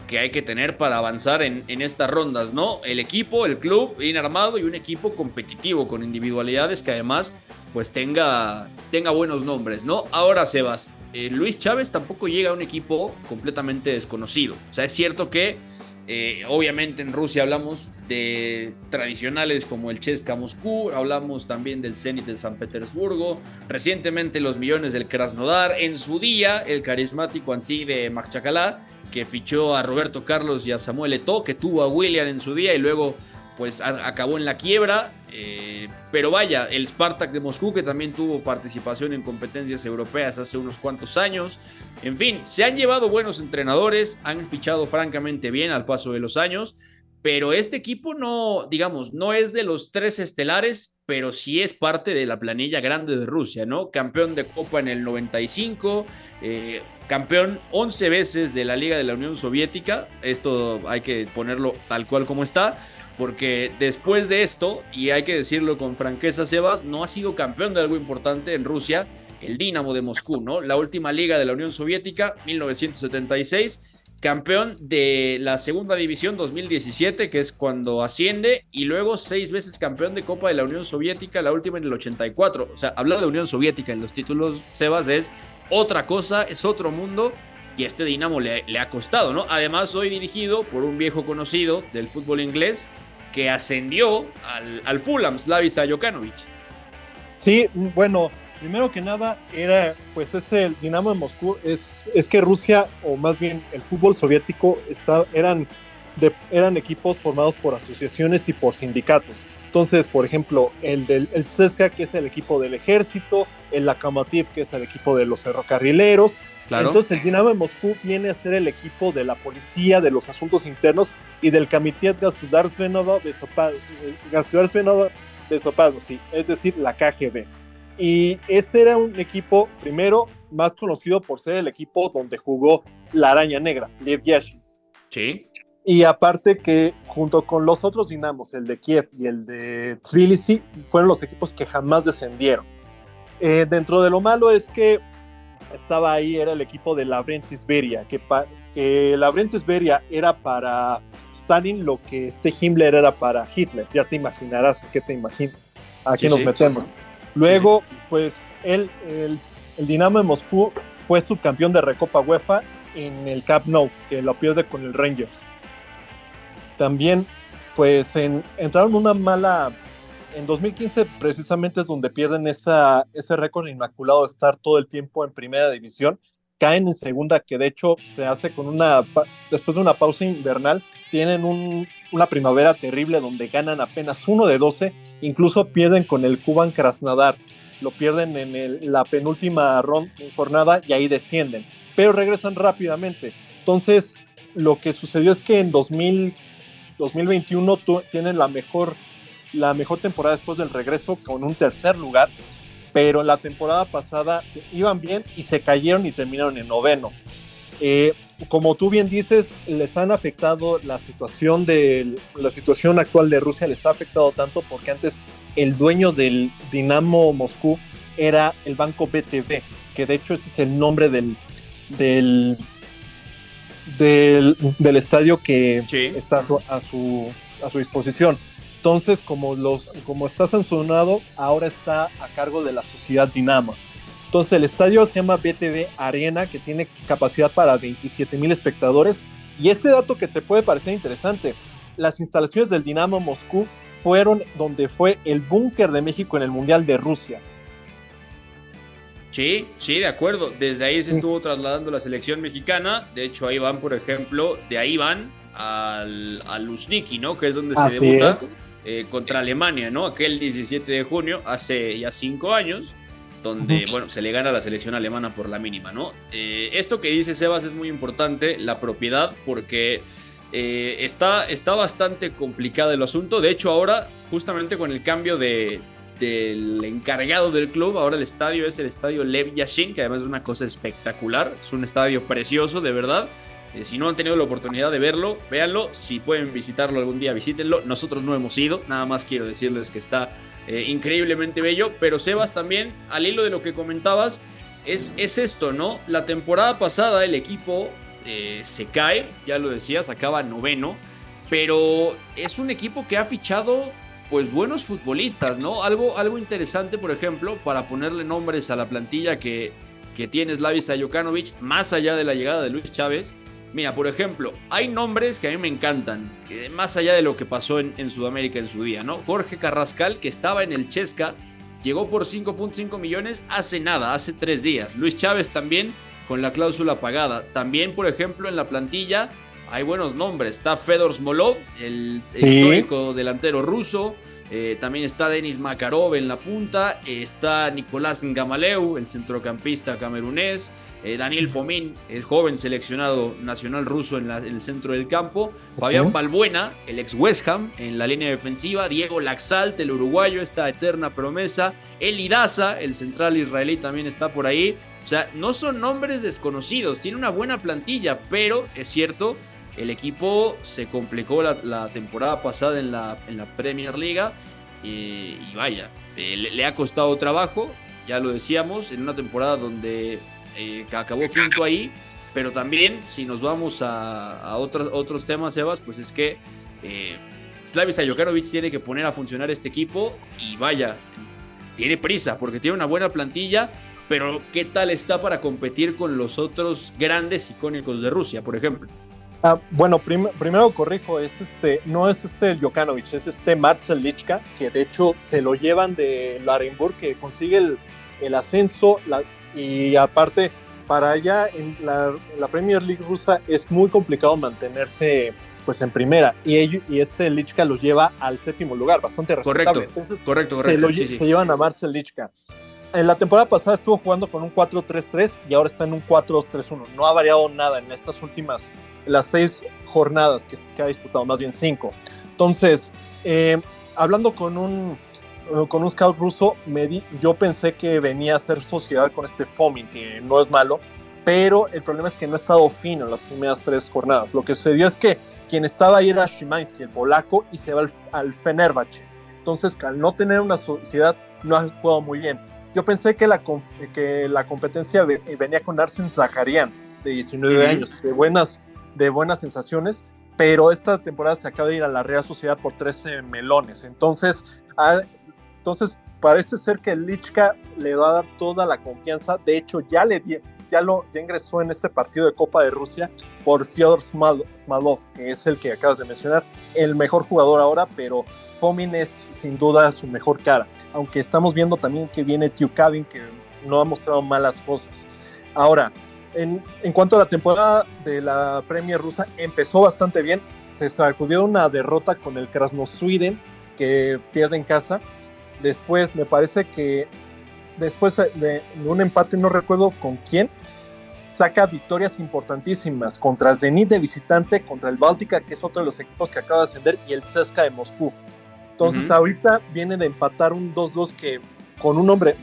que hay que tener para avanzar en, estas rondas, ¿no? El equipo, el club bien armado y un equipo competitivo con individualidades que además pues tenga, tenga buenos nombres, ¿no? Ahora, Sebas, eh, Luis Chávez tampoco llega a un equipo completamente desconocido. O sea, es cierto que eh, obviamente en Rusia hablamos de tradicionales como el Cheska Moscú, hablamos también del Zenit de San Petersburgo, recientemente los millones del Krasnodar, en su día el carismático Ansi de Makhachkala, que fichó a Roberto Carlos y a Samuel Eto'o, que tuvo a William en su día y luego pues acabó en la quiebra. Eh, pero vaya, el Spartak de Moscú, que también tuvo participación en competencias europeas hace unos cuantos años. En fin, se han llevado buenos entrenadores, han fichado francamente bien al paso de los años. Pero este equipo no, digamos, no es de los tres estelares, pero sí es parte de la planilla grande de Rusia, ¿no? Campeón de Copa en el 95, eh, campeón 11 veces de la Liga de la Unión Soviética, esto hay que ponerlo tal cual como está, porque después de esto, y hay que decirlo con franqueza, Sebas, no ha sido campeón de algo importante en Rusia, el Dinamo de Moscú, ¿no? La última liga de la Unión Soviética, 1976, campeón de la segunda división 2017, que es cuando asciende, y luego seis veces campeón de Copa de la Unión Soviética, la última en el 84. O sea, hablar de Unión Soviética en los títulos, Sebas, es otra cosa, es otro mundo y este Dinamo le, ha costado, ¿no? Además, soy dirigido por un viejo conocido del fútbol inglés que ascendió al, Fulham, Slavica Jokanovic. Sí, bueno, primero que nada era, pues ese el Dinamo de Moscú, es, es que Rusia, o más bien el fútbol soviético, está, eran, eran equipos formados por asociaciones y por sindicatos. Entonces, por ejemplo, el del el que es el equipo del ejército, el Lokomotiv, que es el equipo de los ferrocarrileros, Claro. Entonces el Dinamo de Moscú viene a ser el equipo de la policía, de los asuntos internos y del Comité Gasudar Svenova de Sopaz, sí, es decir, la KGB. Y este era un equipo, primero, más conocido por ser el equipo donde jugó la araña negra, Lev Yashin. Sí. Y aparte que junto con los otros dinamos, el de Kiev y el de Tbilisi, fueron los equipos que jamás descendieron. Eh, dentro de lo malo es que estaba ahí era el equipo de Laurentis Beria, que, que Laurentis Beria era para Stalin lo que este Himmler era para Hitler. Ya te imaginarás a qué te imaginas, a qué nos metemos. Luego, pues él, el, Dinamo de Moscú fue subcampeón de Recopa UEFA en el Camp Nou, que lo pierde con el Rangers. También, pues en, entraron una mala... En 2015 precisamente es donde pierden ese récord inmaculado de estar todo el tiempo en primera división. Caen en segunda, que de hecho se hace con una... Después de una pausa invernal, tienen un, una primavera terrible donde ganan apenas uno de 12, incluso pierden con el Cuban Krasnodar, lo pierden en la penúltima ronda, jornada y ahí descienden, pero regresan rápidamente. Entonces, lo que sucedió es que en 2000, 2021 tienen la mejor, la mejor temporada después del regreso con un tercer lugar, pero la temporada pasada iban bien y se cayeron y terminaron en noveno. Eh, como tú bien dices, les han afectado la situación de la situación actual de Rusia les ha afectado tanto porque antes el dueño del Dinamo Moscú era el banco BTV, que de hecho ese es el nombre del del del, estadio que está a su, a su, a su disposición. Entonces, como los como está sancionado, ahora está a cargo de la sociedad Dinamo. Entonces el estadio se llama BTV Arena, que tiene capacidad para 27 mil espectadores. Y este dato que te puede parecer interesante, las instalaciones del Dinamo Moscú fueron donde fue el búnker de México en el Mundial de Rusia. Sí, sí, de acuerdo. Desde ahí se estuvo trasladando la selección mexicana. De hecho, ahí van, por ejemplo, de ahí van al, al Luzhniki, ¿no? Que es donde se debuta eh, contra Alemania, ¿no? Aquel 17 de junio, hace ya cinco años donde, bueno, se le gana a la selección alemana por la mínima, ¿no? Eh, esto que dice Sebas es muy importante, la propiedad, porque eh, está, está bastante complicado el asunto. De hecho, ahora, justamente con el cambio de, del encargado del club, ahora el estadio es el estadio Lev Yashin, que además es una cosa espectacular, es un estadio precioso, de verdad. Eh, si no han tenido la oportunidad de verlo, véanlo. Si pueden visitarlo algún día, visítenlo. Nosotros no hemos ido, nada más quiero decirles que está eh, increíblemente bello. Pero Sebas también, al hilo de lo que comentabas, es, es esto, ¿no? La temporada pasada el equipo eh, se cae, ya lo decías, acaba noveno. Pero es un equipo que ha fichado pues buenos futbolistas, ¿no? Algo, algo interesante, por ejemplo, para ponerle nombres a la plantilla que, que tiene Slavis Jokanovic, más allá de la llegada de Luis Chávez, Mira, por ejemplo, hay nombres que a mí me encantan, más allá de lo que pasó en, Sudamérica en su día, ¿no? Jorge Carrascal, que estaba en el Chesca, llegó por 5.5 millones hace nada, hace tres días. Luis Chávez también con la cláusula pagada. También, por ejemplo, en la plantilla hay buenos nombres. Está Fedor Smolov, el histórico delantero ruso. Eh, también está Denis Makarov en la punta. está Nicolás Ngamaleu, el centrocampista camerunés. Eh, Daniel Fomín, el joven seleccionado nacional ruso en, el centro del campo, Fabián Balbuena, el ex West Ham en la línea defensiva, Diego Laxalt, el uruguayo, esta eterna promesa, El Daza, el central israelí también está por ahí. O sea, no son nombres desconocidos, tiene una buena plantilla, pero es cierto, el equipo se complicó la, temporada pasada en la, en la Premier League y, vaya, eh, le ha costado trabajo, ya lo decíamos, en una temporada donde eh, acabó quinto ahí, pero también si nos vamos a, otros, otros temas, Evas, pues es que eh, Slavisa Jokanovic tiene que poner a funcionar este equipo y vaya, tiene prisa porque tiene una buena plantilla, pero ¿qué tal está para competir con los otros grandes icónicos de Rusia, por ejemplo? Ah, bueno, primero corrijo, es este, no es este Jokanovic, es este Marcel Lichka, que de hecho se lo llevan de Larenburg, que consigue el, el ascenso, la, y aparte para allá en la, Premier League rusa es muy complicado mantenerse pues en primera y, ellos, y este Lichka los lleva al séptimo lugar, bastante respetable. Correcto, correcto, correcto. Se, llevan a Marcel Lichka. En la temporada pasada estuvo jugando con un 4-3-3 y ahora está en un 4-2-3-1. No ha variado nada en estas últimas, las seis jornadas que, que ha disputado, más bien cinco. Entonces, eh, hablando con un con un scout ruso, me yo pensé que venía a hacer sociedad con este Fomin, que no es malo, pero el problema es que no ha estado fino en las primeras tres jornadas. Lo que sucedió es que quien estaba ahí era Szymański, el polaco, y se va al, Fenerbahce. Entonces, al no tener una sociedad, no ha jugado muy bien. Yo pensé que la, que la competencia venía con Arsen Zaharian, de 19 años, de buenas, de buenas sensaciones, pero esta temporada se acaba de ir a la Real Sociedad por 13 melones. Entonces, entonces, parece ser que Lichka le va a dar toda la confianza. De hecho, ya le, ya, lo, ingresó en este partido de Copa de Rusia por Fyodor Smalov, que es el que acabas de mencionar, el mejor jugador ahora, pero Fomin es sin duda su mejor cara, aunque estamos viendo también que viene Tiukavin, que no ha mostrado malas cosas. Ahora, en, en, cuanto a la temporada de la Premier rusa, empezó bastante bien. Se sacudió una derrota con el Krasnoswiden, que pierde en casa. Después, me parece que después de un empate, no recuerdo con quién, saca victorias importantísimas contra Zenit de visitante, contra el Báltica, que es otro de los equipos que acaba de ascender, y el CSKA de Moscú. Entonces, ahorita viene de empatar un 2-2 que con un hombre,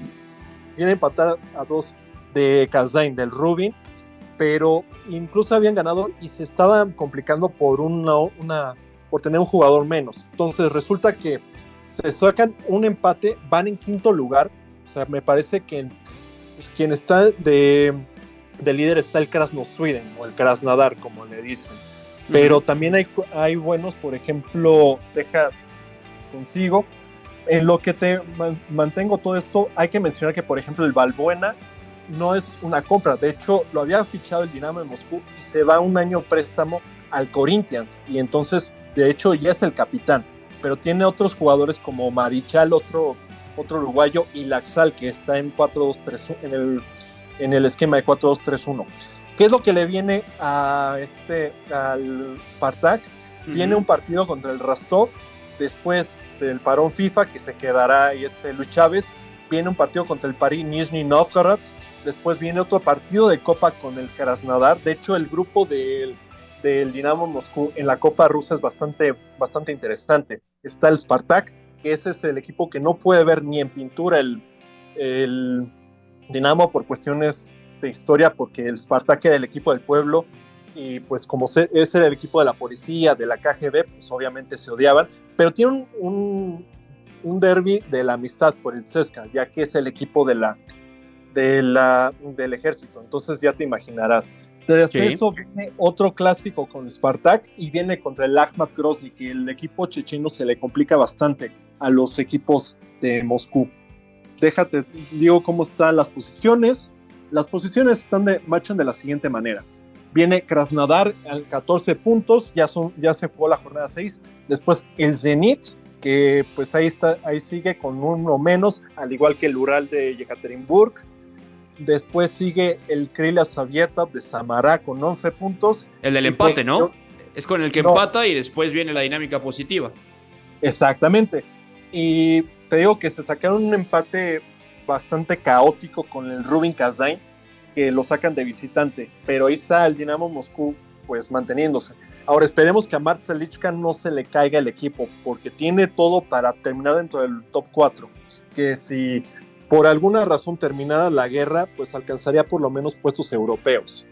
viene a empatar a dos de Kazain, del Rubin, pero incluso habían ganado y se estaban complicando por una, una por tener un jugador menos. Entonces resulta que se sacan un empate, van en quinto lugar. O sea, me parece que pues, quien está de, de, líder está el Krasnoswiden o el Krasnodar, como le dicen. Pero también hay, hay buenos, por ejemplo, deja consigo. En lo que te mantengo todo esto, hay que mencionar que, por ejemplo, el Balbuena no es una compra. De hecho, lo había fichado el Dinamo de Moscú y se va un año préstamo al Corinthians. Y entonces, de hecho, ya es el capitán. Pero tiene otros jugadores como Marichal, otro, otro uruguayo, y Laxal, que está en 4-2-3 en el, en el esquema de 4-2-3-1. ¿Qué es lo que le viene a este, al Spartak? Viene un partido contra el Rostov, después del parón FIFA, que se quedará ahí este Luis Chávez, viene un partido contra el Paris Nizhny Novgorod, Después viene otro partido de Copa con el Krasnodar. De hecho, el grupo del, del Dinamo Moscú en la Copa rusa es bastante, bastante interesante. Está el Spartak, que ese es el equipo que no puede ver ni en pintura el, Dinamo por cuestiones de historia, porque el Spartak era el equipo del pueblo y pues como ese era el equipo de la policía, de la KGB, pues obviamente se odiaban, pero tiene un, un, un derby de la amistad por el CSKA, ya que es el equipo de la, de la, del ejército. Entonces ya te imaginarás. Tras eso viene otro clásico con Spartak y viene contra el Ahmad Grozny, que el equipo checheno se le complica bastante a los equipos de Moscú. Déjate, digo cómo están las posiciones. Las posiciones están de, marchan de la siguiente manera. Viene Krasnodar al 14 puntos, ya, son, ya se jugó la jornada 6. Después el Zenit, que pues ahí, está, ahí sigue con uno menos, al igual que el Ural de Yekaterinburg. Después sigue el Krylia Savietov de Samara con 11 puntos. El del empate, ¿no? Es con el que empata y después viene la dinámica positiva. Exactamente. Y te digo que se sacaron un empate bastante caótico con el Rubin Kazain, que lo sacan de visitante. Pero ahí está el Dinamo Moscú, pues manteniéndose. Ahora esperemos que a Marcelichka no se le caiga el equipo, porque tiene todo para terminar dentro del top 4. Que si por alguna razón terminada la guerra, pues alcanzaría por lo menos puestos europeos.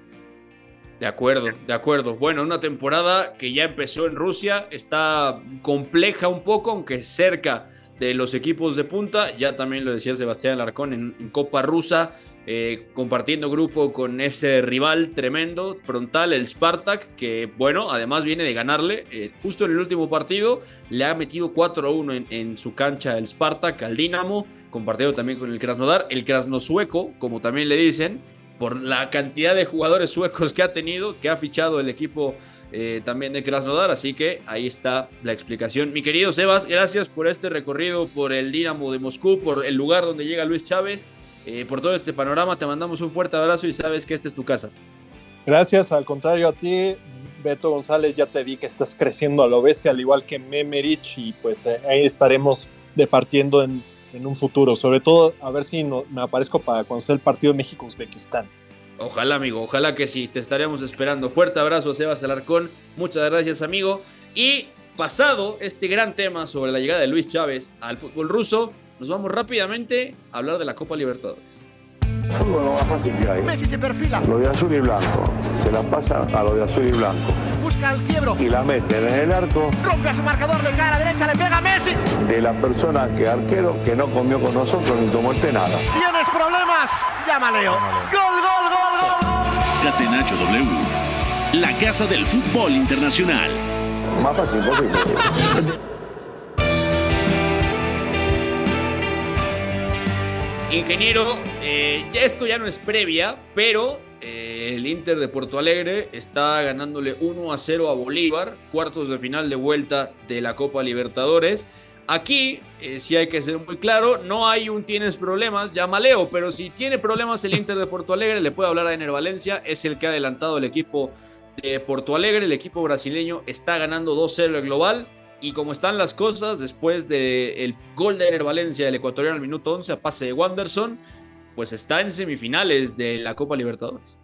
De acuerdo, de acuerdo. Bueno, una temporada que ya empezó en Rusia, está compleja un poco, aunque cerca de los equipos de punta. Ya también lo decía Sebastián Larcón en, Copa Rusa, eh, compartiendo grupo con ese rival tremendo, frontal, el Spartak, que bueno, además viene de ganarle. Eh, justo en el último partido le ha metido 4-1 en, en, su cancha el Spartak al Dinamo compartido también con el Krasnodar, el Krasnosueco, como también le dicen, por la cantidad de jugadores suecos que ha tenido, que ha fichado el equipo eh, también de Krasnodar, así que ahí está la explicación. Mi querido Sebas, gracias por este recorrido por el Dinamo de Moscú, por el lugar donde llega Luis Chávez, eh, por todo este panorama, te mandamos un fuerte abrazo y sabes que esta es tu casa. Gracias, al contrario a ti, Beto González, ya te di que estás creciendo a lo bestia, al igual que Memerich, y pues eh, ahí estaremos departiendo en en un futuro. Sobre todo, a ver si no, me aparezco para sea el partido de México-Uzbekistán. Ojalá, amigo, ojalá que sí. Te estaremos esperando. Fuerte abrazo, Sebas Alarcón. Muchas gracias, amigo. Y pasado este gran tema sobre la llegada de Luis Chávez al fútbol ruso, nos vamos rápidamente a hablar de la Copa Libertadores. Fútbol lo más fácil que hay. Messi se perfila. Lo de azul y blanco. Se la pasa a lo de azul y blanco. Busca el quiebro. Y la mete en el arco. Rompe a su marcador de cara derecha, le pega a Messi. De la persona que arquero que no comió con nosotros ni tomó este nada. ¿Tienes problemas? Llama Leo. Gol, gol, gol, gol. Catenacho W. La casa del fútbol internacional. Más fácil posible. Ingeniero, eh, esto ya no es previa, pero eh, el Inter de Porto Alegre está ganándole 1 a 0 a Bolívar, cuartos de final de vuelta de la Copa Libertadores. Aquí, eh, si hay que ser muy claro, no hay un tienes problemas, llama Leo, pero si tiene problemas el Inter de Porto Alegre, le puede hablar a Ener Valencia, es el que ha adelantado el equipo de Porto Alegre, el equipo brasileño está ganando 2-0 el global, y como están las cosas, después del gol de Ener Valencia, el ecuatoriano al minuto 11 a pase de Wanderson, pues está en semifinales de la Copa Libertadores.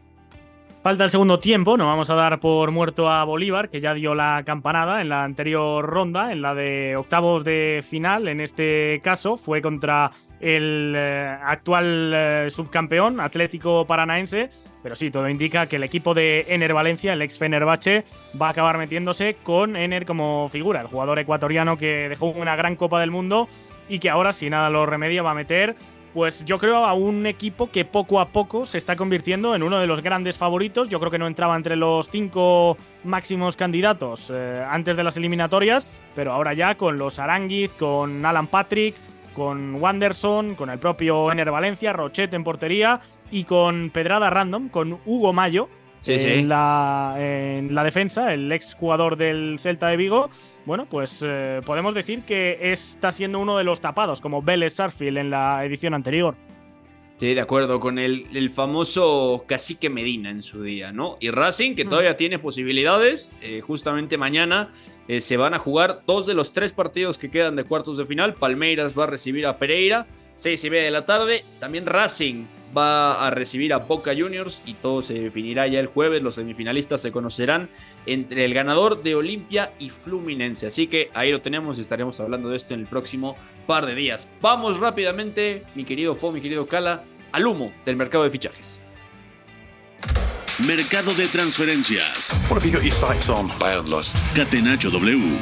Falta el segundo tiempo, no vamos a dar por muerto a Bolívar, que ya dio la campanada en la anterior ronda, en la de octavos de final, en este caso fue contra el eh, actual eh, subcampeón Atlético Paranaense, pero sí, todo indica que el equipo de Ener Valencia, el ex Fenerbahce, va a acabar metiéndose con Ener como figura, el jugador ecuatoriano que dejó una gran Copa del Mundo y que ahora, si nada lo remedia, va a meter pues yo creo a un equipo que poco a poco se está convirtiendo en uno de los grandes favoritos. Yo creo que no entraba entre los cinco máximos candidatos eh, antes de las eliminatorias, pero ahora ya con los Aranguiz, con Alan Patrick, con Wanderson, con el propio Ener Valencia, Rochet en portería y con Pedrada Random, con Hugo Mayo, en, La, en, La, defensa, el ex jugador del Celta de Vigo. Bueno, pues eh, podemos decir que está siendo uno de los tapados, como Vélez Sarfield en la edición anterior. Sí, de acuerdo, con el, el, famoso cacique Medina en su día, ¿no? Y Racing, que mm. todavía tiene posibilidades, eh, justamente mañana eh, se van a jugar dos de los tres partidos que quedan de cuartos de final. Palmeiras va a recibir a Pereira, seis y media de la tarde. También Racing va a recibir a Boca Juniors y todo se definirá ya el jueves. Los semifinalistas se conocerán entre el ganador de Olimpia y Fluminense. Así que ahí lo tenemos y estaremos hablando de esto en el próximo par de días. Vamos rápidamente, mi querido Fo, mi querido Cala, al humo del mercado de fichajes. Mercado de transferencias. Catenacho W.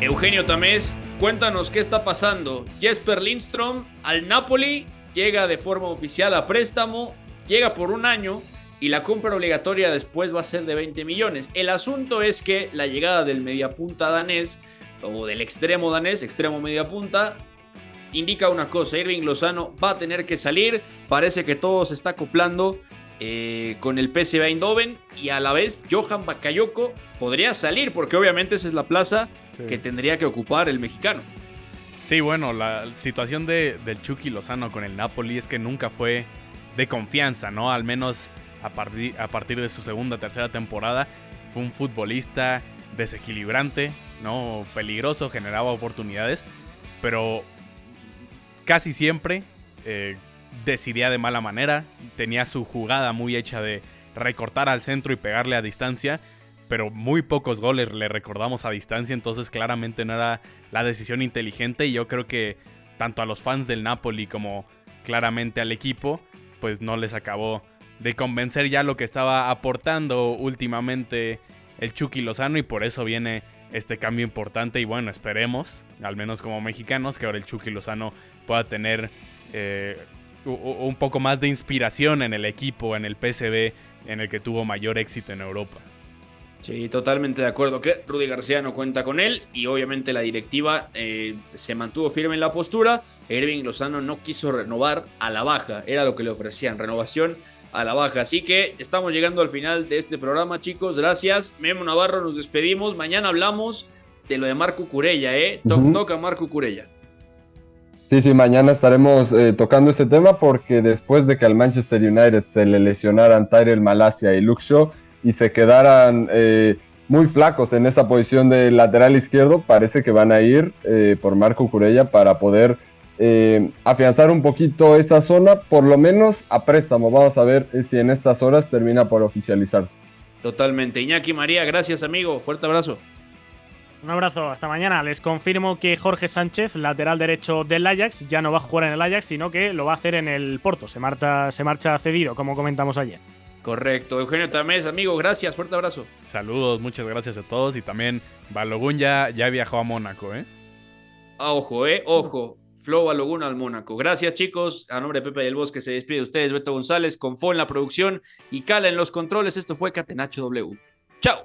Eugenio Tamés Cuéntanos qué está pasando. Jesper Lindstrom al Napoli llega de forma oficial a préstamo, llega por un año y la compra obligatoria después va a ser de 20 millones. El asunto es que la llegada del mediapunta danés o del extremo danés, extremo mediapunta, indica una cosa, Irving Lozano va a tener que salir, parece que todo se está acoplando eh, con el PSV Eindhoven y a la vez Johan Bakayoko podría salir porque obviamente esa es la plaza que tendría que ocupar el mexicano. Sí, bueno, la situación de, del Chucky Lozano con el Napoli es que nunca fue de confianza, ¿no? Al menos a, partir, a partir de su segunda, tercera temporada, fue un futbolista desequilibrante, ¿no? Peligroso, generaba oportunidades, pero casi siempre eh, decidía de mala manera, tenía su jugada muy hecha de recortar al centro y pegarle a distancia pero muy pocos goles le recordamos a distancia, entonces claramente no era la decisión inteligente y yo creo que tanto a los fans del Napoli como claramente al equipo, pues no les acabó de convencer ya lo que estaba aportando últimamente el Chucky Lozano y por eso viene este cambio importante y bueno, esperemos, al menos como mexicanos, que ahora el Chucky Lozano pueda tener eh, un poco más de inspiración en el equipo, en el PSV, en el que tuvo mayor éxito en Europa. Sí, totalmente de acuerdo que Rudy García no cuenta con él y obviamente la directiva eh, se mantuvo firme en la postura. Irving Lozano no quiso renovar a la baja, era lo que le ofrecían, renovación a la baja. Así que estamos llegando al final de este programa, chicos. Gracias. Memo Navarro, nos despedimos. Mañana hablamos de lo de Marco Curella, ¿eh? Toca Marco Curella. Sí, sí, mañana estaremos eh, tocando ese tema porque después de que al Manchester United se le lesionaran Tyrell Malasia y Luke y se quedaran eh, muy flacos en esa posición de lateral izquierdo, parece que van a ir eh, por Marco Curella para poder eh, afianzar un poquito esa zona, por lo menos a préstamo. Vamos a ver si en estas horas termina por oficializarse. Totalmente. Iñaki María, gracias amigo, fuerte abrazo. Un abrazo, hasta mañana. Les confirmo que Jorge Sánchez, lateral derecho del Ajax, ya no va a jugar en el Ajax, sino que lo va a hacer en el Porto. Se, marcha, se marcha cedido, como comentamos ayer. Correcto. Eugenio Tamés, amigo, gracias. Fuerte abrazo. Saludos, muchas gracias a todos. Y también Balogun ya, viajó a Mónaco, ¿eh? Ah, ojo, ¿eh? Ojo. Flow Balogun al Mónaco. Gracias, chicos. A nombre de Pepe del Bosque se despide de ustedes, Beto González, con Fo en la producción y Cala en los controles. Esto fue Catenacho W. Chao.